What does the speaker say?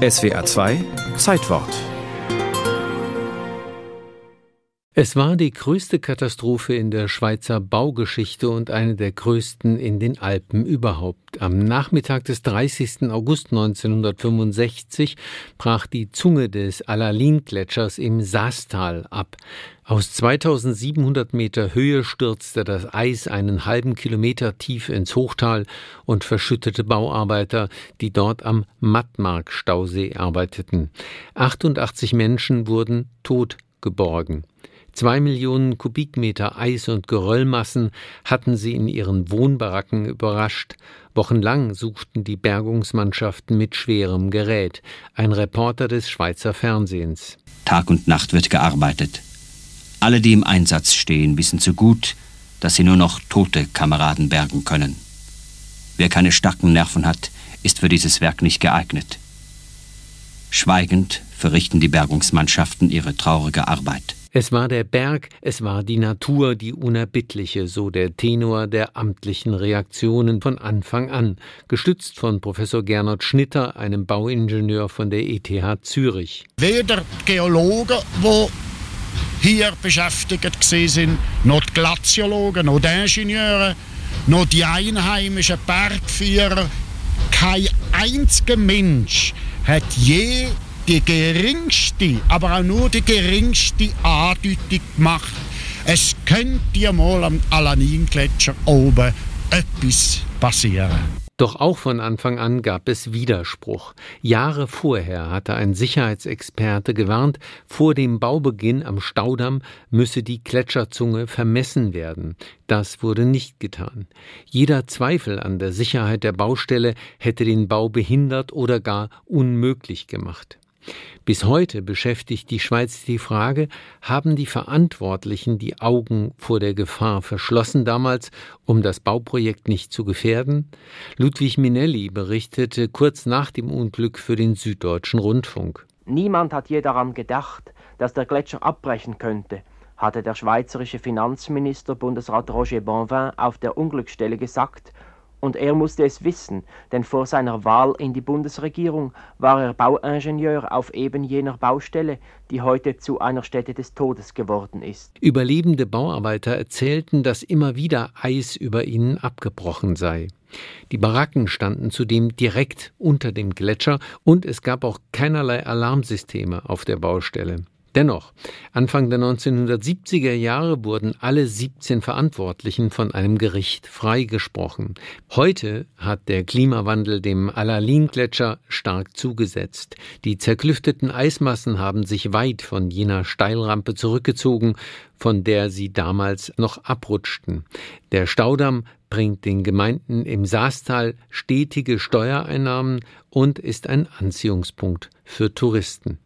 SWA 2 Zeitwort es war die größte Katastrophe in der Schweizer Baugeschichte und eine der größten in den Alpen überhaupt. Am Nachmittag des 30. August 1965 brach die Zunge des Alalin-Gletschers im Saastal ab. Aus 2700 Meter Höhe stürzte das Eis einen halben Kilometer tief ins Hochtal und verschüttete Bauarbeiter, die dort am Mattmark-Stausee arbeiteten. 88 Menschen wurden tot geborgen. Zwei Millionen Kubikmeter Eis und Geröllmassen hatten sie in ihren Wohnbaracken überrascht. Wochenlang suchten die Bergungsmannschaften mit schwerem Gerät. Ein Reporter des Schweizer Fernsehens. Tag und Nacht wird gearbeitet. Alle, die im Einsatz stehen, wissen zu gut, dass sie nur noch tote Kameraden bergen können. Wer keine starken Nerven hat, ist für dieses Werk nicht geeignet. Schweigend verrichten die Bergungsmannschaften ihre traurige Arbeit. Es war der Berg, es war die Natur, die unerbittliche, so der Tenor der amtlichen Reaktionen von Anfang an, gestützt von Professor Gernot Schnitter, einem Bauingenieur von der ETH Zürich. Weder Geologen, wo hier beschäftigt sind, noch die Glaziologen, noch die Ingenieure, noch die einheimischen Bergführer, kein einziger Mensch hat je die geringste, aber auch nur die geringste Andeutung gemacht, es könnte ja mal am Alanin-Gletscher oben etwas passieren. Doch auch von Anfang an gab es Widerspruch. Jahre vorher hatte ein Sicherheitsexperte gewarnt, vor dem Baubeginn am Staudamm müsse die Gletscherzunge vermessen werden. Das wurde nicht getan. Jeder Zweifel an der Sicherheit der Baustelle hätte den Bau behindert oder gar unmöglich gemacht. Bis heute beschäftigt die Schweiz die Frage, haben die Verantwortlichen die Augen vor der Gefahr verschlossen damals, um das Bauprojekt nicht zu gefährden? Ludwig Minelli berichtete kurz nach dem Unglück für den Süddeutschen Rundfunk. Niemand hat je daran gedacht, dass der Gletscher abbrechen könnte, hatte der schweizerische Finanzminister Bundesrat Roger Bonvin auf der Unglücksstelle gesagt und er musste es wissen, denn vor seiner Wahl in die Bundesregierung war er Bauingenieur auf eben jener Baustelle, die heute zu einer Stätte des Todes geworden ist. Überlebende Bauarbeiter erzählten, dass immer wieder Eis über ihnen abgebrochen sei. Die Baracken standen zudem direkt unter dem Gletscher und es gab auch keinerlei Alarmsysteme auf der Baustelle. Dennoch, Anfang der 1970er Jahre wurden alle 17 Verantwortlichen von einem Gericht freigesprochen. Heute hat der Klimawandel dem Alalin-Gletscher stark zugesetzt. Die zerklüfteten Eismassen haben sich weit von jener Steilrampe zurückgezogen, von der sie damals noch abrutschten. Der Staudamm bringt den Gemeinden im Saastal stetige Steuereinnahmen und ist ein Anziehungspunkt für Touristen.